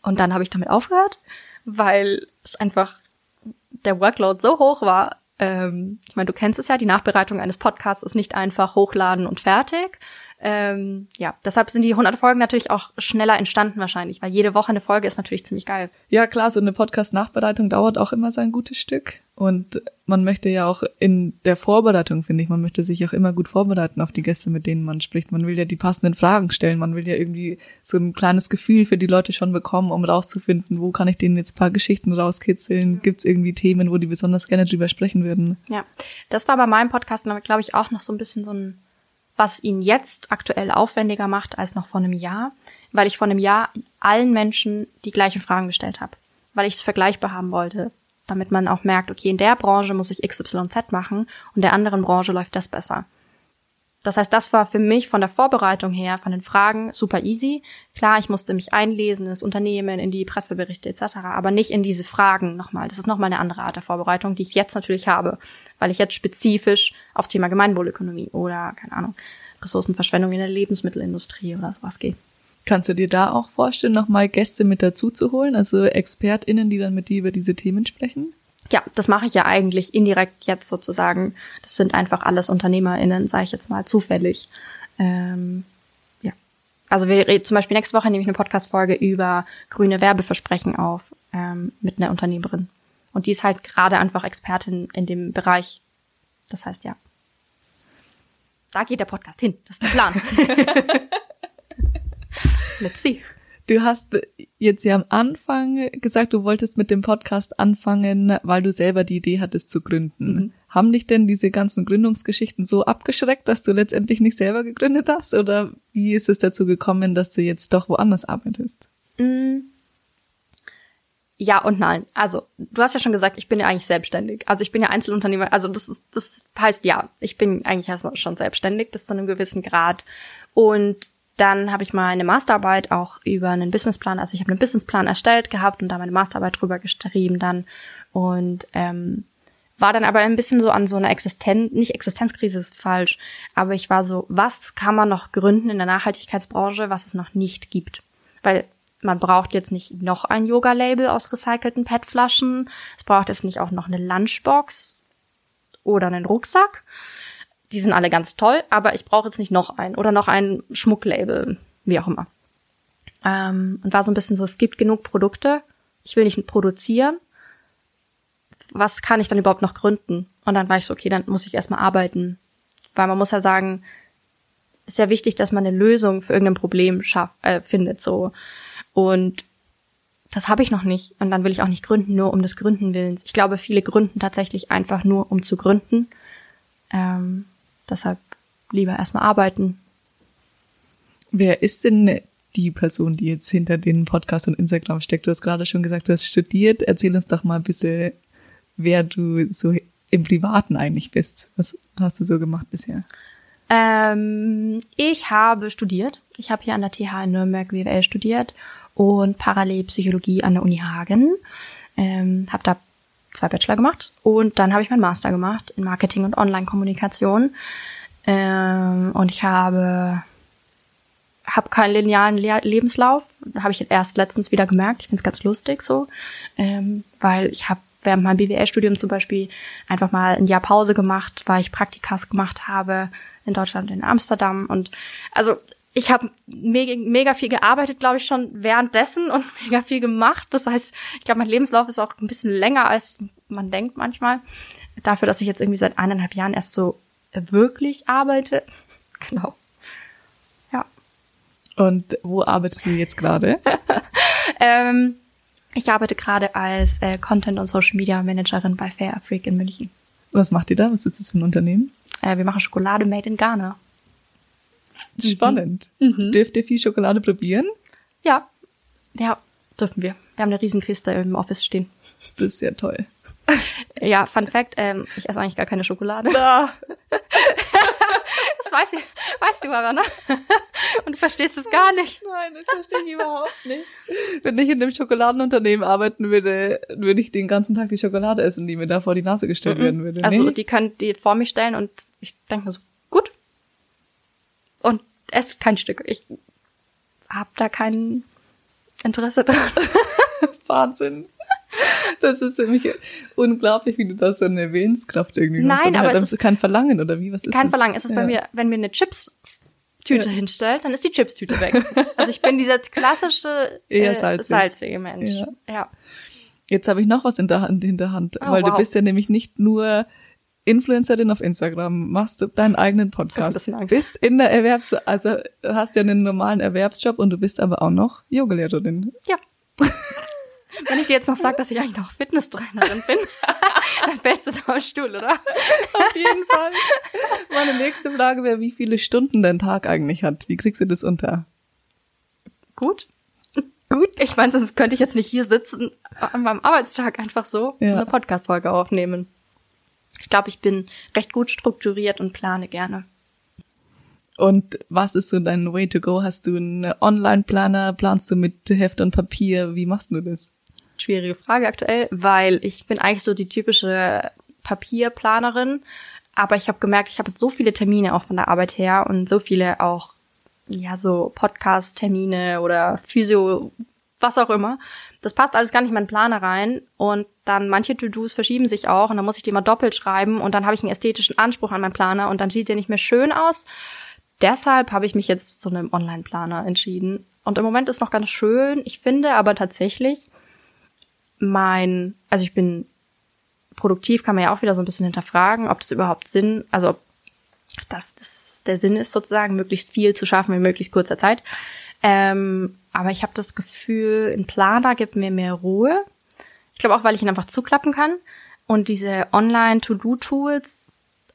Und dann habe ich damit aufgehört, weil es einfach der Workload so hoch war. Ähm, ich meine, du kennst es ja, die Nachbereitung eines Podcasts ist nicht einfach hochladen und fertig. Ähm, ja, deshalb sind die 100 Folgen natürlich auch schneller entstanden wahrscheinlich, weil jede Woche eine Folge ist natürlich ziemlich geil. Ja, klar, so eine Podcast-Nachbereitung dauert auch immer sein gutes Stück. Und man möchte ja auch in der Vorbereitung, finde ich, man möchte sich auch immer gut vorbereiten auf die Gäste, mit denen man spricht. Man will ja die passenden Fragen stellen. Man will ja irgendwie so ein kleines Gefühl für die Leute schon bekommen, um rauszufinden, wo kann ich denen jetzt paar Geschichten rauskitzeln? Gibt es irgendwie Themen, wo die besonders gerne drüber sprechen würden? Ja, das war bei meinem Podcast, glaube ich, auch noch so ein bisschen so ein was ihn jetzt aktuell aufwendiger macht als noch vor einem Jahr, weil ich vor einem Jahr allen Menschen die gleichen Fragen gestellt habe, weil ich es vergleichbar haben wollte, damit man auch merkt, okay, in der Branche muss ich XYZ machen und der anderen Branche läuft das besser. Das heißt, das war für mich von der Vorbereitung her, von den Fragen super easy. Klar, ich musste mich einlesen in das Unternehmen, in die Presseberichte etc., aber nicht in diese Fragen nochmal. Das ist nochmal eine andere Art der Vorbereitung, die ich jetzt natürlich habe, weil ich jetzt spezifisch aufs Thema Gemeinwohlökonomie oder, keine Ahnung, Ressourcenverschwendung in der Lebensmittelindustrie oder sowas gehe. Kannst du dir da auch vorstellen, nochmal Gäste mit dazu zu holen, also ExpertInnen, die dann mit dir über diese Themen sprechen? Ja, das mache ich ja eigentlich indirekt jetzt sozusagen. Das sind einfach alles UnternehmerInnen, sage ich jetzt mal zufällig. Ähm, ja. Also wir reden zum Beispiel nächste Woche nehme ich eine Podcast-Folge über grüne Werbeversprechen auf ähm, mit einer Unternehmerin. Und die ist halt gerade einfach Expertin in dem Bereich. Das heißt, ja. Da geht der Podcast hin. Das ist der Plan. Let's see. Du hast jetzt ja am Anfang gesagt, du wolltest mit dem Podcast anfangen, weil du selber die Idee hattest zu gründen. Mhm. Haben dich denn diese ganzen Gründungsgeschichten so abgeschreckt, dass du letztendlich nicht selber gegründet hast? Oder wie ist es dazu gekommen, dass du jetzt doch woanders arbeitest? Mm. Ja und nein. Also, du hast ja schon gesagt, ich bin ja eigentlich selbstständig. Also ich bin ja Einzelunternehmer. Also das ist, das heißt ja, ich bin eigentlich schon selbstständig bis zu einem gewissen Grad. Und dann habe ich meine Masterarbeit auch über einen Businessplan, also ich habe einen Businessplan erstellt gehabt und da meine Masterarbeit drüber geschrieben dann und ähm, war dann aber ein bisschen so an so einer Existenz, nicht Existenzkrise ist falsch, aber ich war so, was kann man noch gründen in der Nachhaltigkeitsbranche, was es noch nicht gibt? Weil man braucht jetzt nicht noch ein Yoga-Label aus recycelten PET-Flaschen, es braucht jetzt nicht auch noch eine Lunchbox oder einen Rucksack, die sind alle ganz toll, aber ich brauche jetzt nicht noch einen oder noch ein Schmucklabel, wie auch immer. Ähm, und war so ein bisschen so, es gibt genug Produkte, ich will nicht produzieren. Was kann ich dann überhaupt noch gründen? Und dann war ich so, okay, dann muss ich erstmal arbeiten. Weil man muss ja sagen, ist ja wichtig, dass man eine Lösung für irgendein Problem schafft, äh, findet, so. Und das habe ich noch nicht. Und dann will ich auch nicht gründen, nur um des Gründen willens. Ich glaube, viele gründen tatsächlich einfach nur, um zu gründen. Ähm, Deshalb lieber erstmal arbeiten. Wer ist denn die Person, die jetzt hinter den Podcast und Instagram steckt? Du hast gerade schon gesagt, du hast studiert. Erzähl uns doch mal ein bisschen, wer du so im Privaten eigentlich bist. Was hast du so gemacht bisher? Ähm, ich habe studiert. Ich habe hier an der TH in Nürnberg WWL studiert und parallel Psychologie an der Uni Hagen. Ähm, habe da zwei Bachelor gemacht und dann habe ich meinen Master gemacht in Marketing und Online-Kommunikation. Ähm, und ich habe habe keinen linearen Le Lebenslauf, habe ich erst letztens wieder gemerkt. Ich finde es ganz lustig so, ähm, weil ich habe während meinem BWL-Studium zum Beispiel einfach mal ein Jahr Pause gemacht, weil ich Praktikas gemacht habe in Deutschland, in Amsterdam und also ich habe mega, mega viel gearbeitet, glaube ich, schon währenddessen und mega viel gemacht. Das heißt, ich glaube, mein Lebenslauf ist auch ein bisschen länger, als man denkt manchmal. Dafür, dass ich jetzt irgendwie seit eineinhalb Jahren erst so wirklich arbeite. Genau. Ja. Und wo arbeitest du jetzt gerade? ähm, ich arbeite gerade als äh, Content- und Social Media Managerin bei Fair Afrique in München. Was macht ihr da? Was ist das für ein Unternehmen? Äh, wir machen Schokolade made in Ghana. Spannend. Mhm. Dürft ihr viel Schokolade probieren? Ja. Ja, dürfen wir. Wir haben eine Riesenkiste im Office stehen. Das ist ja toll. Ja, Fun Fact, ähm, ich esse eigentlich gar keine Schokolade. Ah. das weiß ich, weißt du aber, ne? Und du verstehst es gar nicht. Nein, das verstehe ich überhaupt nicht. Wenn ich in einem Schokoladenunternehmen arbeiten würde, würde ich den ganzen Tag die Schokolade essen, die mir da vor die Nase gestellt werden würde. Also nee? die können die vor mich stellen und ich denke mir so. Und esst kein Stück. Ich hab da kein Interesse dran. Wahnsinn. Das ist für mich unglaublich, wie du da so eine Willenskraft irgendwie Nein, hast. Und aber halt, es ist kein Verlangen oder wie was ist kein das? Verlangen. Es ist ja. bei mir, wenn mir eine Chips-Tüte Ja. hinstellt, dann ist die Chips-Tüte weg. also ich bin dieser klassische Eher äh, salzig. salzige Mensch. Ja. ja. Jetzt habe ich noch was in der Hand, in der Hand Oh, weil du wow. bist ja nämlich nicht nur Influencerin auf Instagram, machst du deinen eigenen Podcast, bist in der Erwerbs, also du hast ja einen normalen Erwerbsjob und du bist aber auch noch Yogalehrerin. Ja. Wenn ich dir jetzt noch sage, dass ich eigentlich noch Fitnesstrainerin bin, dann fällst du so am Stuhl, oder? Auf jeden Fall. Meine nächste Frage wäre, wie viele Stunden dein Tag eigentlich hat. Wie kriegst du das unter? Gut. Gut. Ich meine, sonst könnte ich jetzt nicht hier sitzen an meinem Arbeitstag einfach so Ja. eine Podcast-Folge aufnehmen. Ich glaube, ich bin recht gut strukturiert und plane gerne. Und was ist so dein Way to go? Hast du einen Online-Planer? Planst du mit Heft und Papier? Wie machst du das? Schwierige Frage aktuell, weil ich bin eigentlich so die typische Papierplanerin, aber ich habe gemerkt, ich habe jetzt so viele Termine auch von der Arbeit her und so viele auch ja so Podcast-Termine oder Physio, was auch immer. Das passt alles gar nicht in meinen Planer rein und dann manche To-Dos verschieben sich auch und dann muss ich die mal doppelt schreiben und dann habe ich einen ästhetischen Anspruch an meinen Planer und dann sieht der nicht mehr schön aus. Deshalb habe ich mich jetzt zu einem Online-Planer entschieden. Und im Moment ist noch ganz schön. Ich finde aber tatsächlich, mein, also ich bin produktiv, kann man ja auch wieder so ein bisschen hinterfragen, ob das überhaupt Sinn, also ob das der Sinn ist sozusagen, möglichst viel zu schaffen in möglichst kurzer Zeit. Ähm, aber ich habe das Gefühl, ein Planer gibt mir mehr Ruhe. Ich glaube auch, weil ich ihn einfach zuklappen kann. Und diese Online-To-Do-Tools,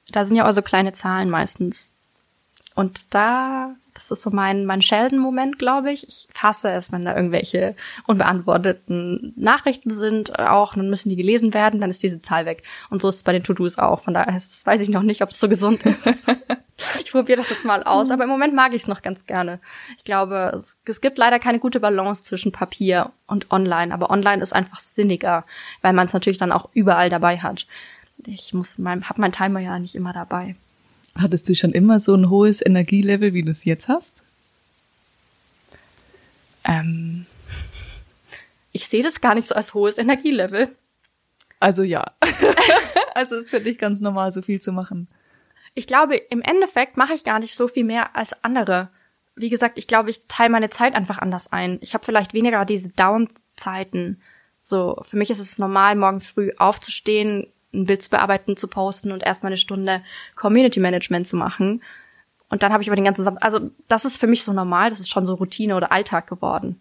da sind ja auch so kleine Zahlen meistens. Und da das ist so mein, mein Sheldon-Moment, glaube ich. Ich hasse es, wenn da irgendwelche unbeantworteten Nachrichten sind, auch, dann müssen die gelesen werden, dann ist diese Zahl weg. Und so ist es bei den To-Dos auch. Von daher ist, weiß ich noch nicht, ob es so gesund ist. ich probiere das jetzt mal aus, aber im Moment mag ich es noch ganz gerne. Ich glaube, es, es gibt leider keine gute Balance zwischen Papier und Online, aber Online ist einfach sinniger, weil man es natürlich dann auch überall dabei hat. Ich muss mein, hab mein Timer ja nicht immer dabei. Hattest du schon immer so ein hohes Energielevel, wie du es jetzt hast? Ähm, ich sehe das gar nicht so als hohes Energielevel. Also ja. also es ist für dich ganz normal, so viel zu machen. Ich glaube, im Endeffekt mache ich gar nicht so viel mehr als andere. Wie gesagt, ich glaube, ich teile meine Zeit einfach anders ein. Ich habe vielleicht weniger diese Down-Zeiten. So, für mich ist es normal, morgen früh aufzustehen, ein Bild zu bearbeiten, zu posten und erstmal eine Stunde Community Management zu machen. Und dann habe ich aber den ganzen Samstag, also das ist für mich so normal, das ist schon so Routine oder Alltag geworden.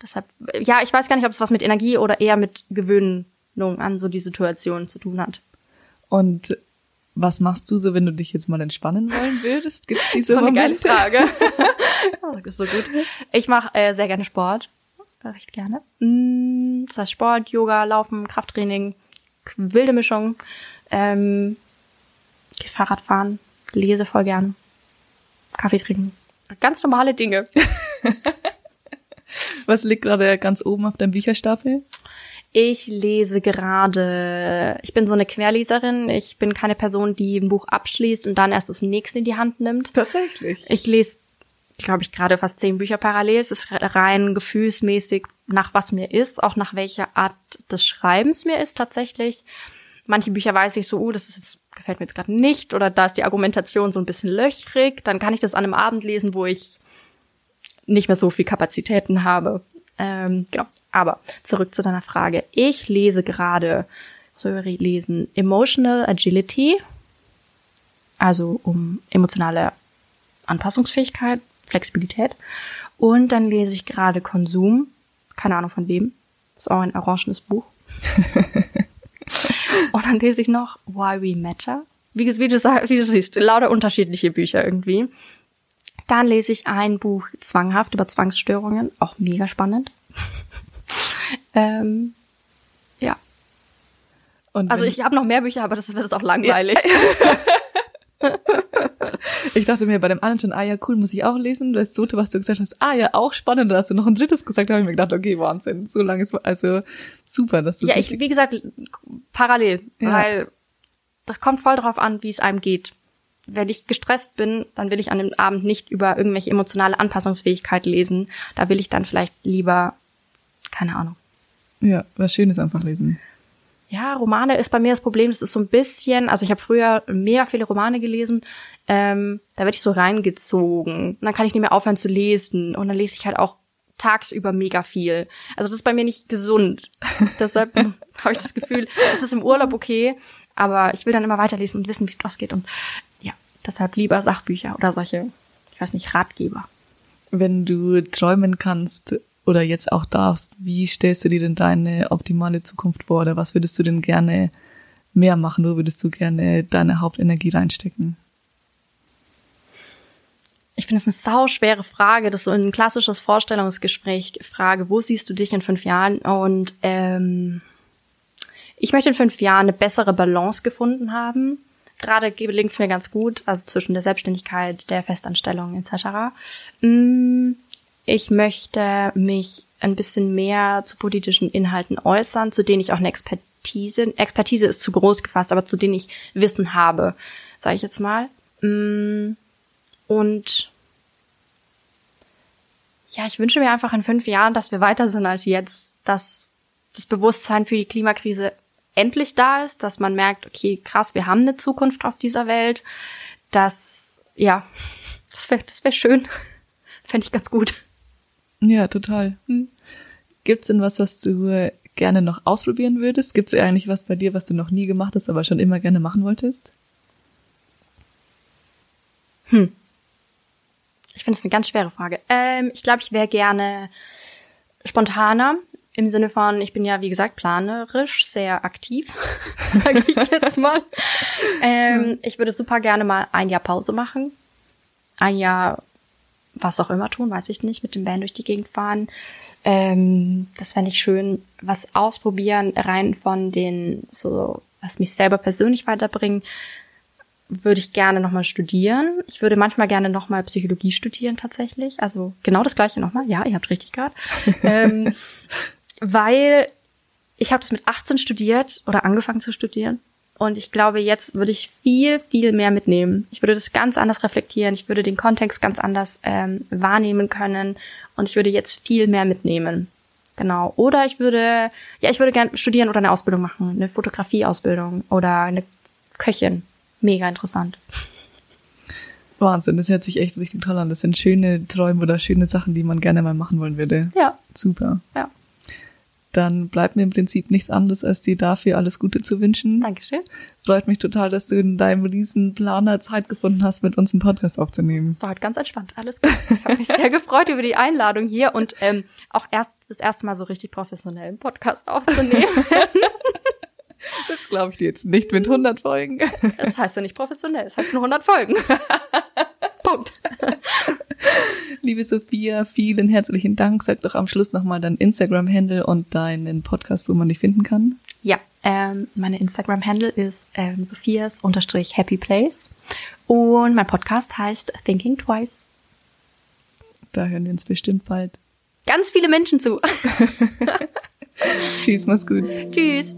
Deshalb, ja, ich weiß gar nicht, ob es was mit Energie oder eher mit Gewöhnung an so die Situation zu tun hat. Und was machst du so, wenn du dich jetzt mal entspannen wollen würdest? Gibt es diese so eine geile Frage. ist so gut. Ich mache äh, sehr gerne Sport. Recht gerne. Mm, Das heißt Sport, Yoga, Laufen, Krafttraining, wilde Mischung. Ähm, geht Fahrrad fahren, lese voll gern. Kaffee trinken. Ganz normale Dinge. Was liegt gerade ganz oben auf deinem Bücherstapel? Ich lese gerade, ich bin so eine Querleserin. Ich bin keine Person, die ein Buch abschließt und dann erst das nächste in die Hand nimmt. Tatsächlich. Ich lese, glaube ich, gerade fast zehn Bücher parallel. Es ist rein gefühlsmäßig, nach was mir ist, auch nach welcher Art des Schreibens mir ist tatsächlich. Manche Bücher weiß ich so, oh, das ist jetzt, gefällt mir jetzt gerade nicht oder da ist die Argumentation so ein bisschen löchrig. Dann kann ich das an einem Abend lesen, wo ich nicht mehr so viel Kapazitäten habe. Ähm, genau. Aber zurück zu deiner Frage. Ich lese gerade, soll ich lesen? Emotional Agility. Also um emotionale Anpassungsfähigkeit, Flexibilität. Und dann lese ich gerade Konsum. Keine Ahnung von wem. Das ist auch ein orangenes Buch. Und dann lese ich noch Why We Matter. Wie, wie, du, wie du siehst, lauter unterschiedliche Bücher irgendwie. Dann lese ich ein Buch Zwanghaft über Zwangsstörungen. Auch mega spannend. ähm, ja. Und Also ich habe noch mehr Bücher, aber das wird jetzt auch langweilig. ich dachte mir bei dem anderen schon, ah ja, cool, muss ich auch lesen. Das zweite, was du gesagt hast, ah ja, auch spannend. Da hast du noch ein drittes gesagt, da habe ich mir gedacht, okay, Wahnsinn. So lange ist, also super, dass du Ja, ich, wie gesagt, parallel, Ja. weil das kommt voll drauf an, wie es einem geht. Wenn ich gestresst bin, dann will ich an dem Abend nicht über irgendwelche emotionale Anpassungsfähigkeit lesen. Da will ich dann vielleicht lieber, keine Ahnung. ja, was Schönes einfach lesen. Ja, Romane ist bei mir das Problem, das ist so ein bisschen, also ich habe früher mega viele Romane gelesen, ähm, da werde ich so reingezogen. Und dann kann ich nicht mehr aufhören zu lesen und dann lese ich halt auch tagsüber mega viel. Also das ist bei mir nicht gesund. Deshalb habe ich das Gefühl, es ist im Urlaub okay, aber ich will dann immer weiterlesen und wissen, wie es ausgeht. Und ja, deshalb lieber Sachbücher oder solche, ich weiß nicht, Ratgeber. Wenn du träumen kannst oder jetzt auch darfst, wie stellst du dir denn deine optimale Zukunft vor? Oder was würdest du denn gerne mehr machen? Wo würdest du gerne deine Hauptenergie reinstecken? Ich finde es eine sauschwere Frage, das ist so ein klassisches Vorstellungsgespräch Frage, wo siehst du dich in fünf Jahren? Und ähm, ich möchte in fünf Jahren eine bessere Balance gefunden haben. Gerade gelingt es mir ganz gut, also zwischen der Selbstständigkeit, der Festanstellung etc. Mm, Ich möchte mich ein bisschen mehr zu politischen Inhalten äußern, zu denen ich auch eine Expertise, Expertise ist zu groß gefasst, aber zu denen ich Wissen habe, sage ich jetzt mal. Mm, Und ja, ich wünsche mir einfach in fünf Jahren, dass wir weiter sind als jetzt, dass das Bewusstsein für die Klimakrise endlich da ist, dass man merkt, okay, krass, wir haben eine Zukunft auf dieser Welt, dass, ja, das wäre das wär schön. Fände ich ganz gut. Ja, total. Hm. Gibt's denn was, was du äh, gerne noch ausprobieren würdest? Gibt's eigentlich was bei dir, was du noch nie gemacht hast, aber schon immer gerne machen wolltest? Ich finde finde es eine ganz schwere Frage. Ähm, ich glaube, ich wäre gerne spontaner. Im Sinne von, ich bin ja, wie gesagt, planerisch sehr aktiv, sage ich jetzt mal. Ähm, ich würde super gerne mal ein Jahr Pause machen. Ein Jahr was auch immer tun, weiß ich nicht, mit dem Band durch die Gegend fahren. Ähm, das fände ich schön, was ausprobieren, rein von den, so, was mich selber persönlich weiterbringen, würde ich gerne nochmal studieren. Ich würde manchmal gerne nochmal Psychologie studieren tatsächlich. Also genau das gleiche nochmal. Ja, ihr habt richtig gehört. ähm, weil ich habe das mit 18 studiert oder angefangen zu studieren. Und ich glaube, jetzt würde ich viel, viel mehr mitnehmen. Ich würde das ganz anders reflektieren. Ich würde den Kontext ganz anders ähm, wahrnehmen können. Und ich würde jetzt viel mehr mitnehmen. Genau. Oder ich würde, ja, ich würde gerne studieren oder eine Ausbildung machen. Eine Fotografieausbildung oder eine Köchin. Mega interessant. Wahnsinn, das hört sich echt richtig toll an. Das sind schöne Träume oder schöne Sachen, die man gerne mal machen wollen würde. Ja. Super. Ja. Dann bleibt mir im Prinzip nichts anderes, als dir dafür alles Gute zu wünschen. Dankeschön. Freut mich total, dass du in deinem riesen Planer Zeit gefunden hast, mit uns einen Podcast aufzunehmen. Es war heute ganz entspannt. Alles gut. Ich habe mich sehr gefreut über die Einladung hier und ähm, auch erst das erste Mal so richtig professionell einen Podcast aufzunehmen. Das glaube ich dir jetzt nicht mit 100 Folgen. Das heißt ja nicht professionell, das heißt nur 100 Folgen. Punkt. Liebe Sophia, vielen herzlichen Dank. Sag doch am Schluss nochmal dein Instagram-Handle und deinen Podcast, wo man dich finden kann. Ja, ähm, meine Instagram-Handle ist ähm, Sophias unterstrich Happy Place und mein Podcast heißt Thinking Twice. Da hören wir uns bestimmt bald. Ganz viele Menschen zu. Tschüss, mach's gut. Tschüss.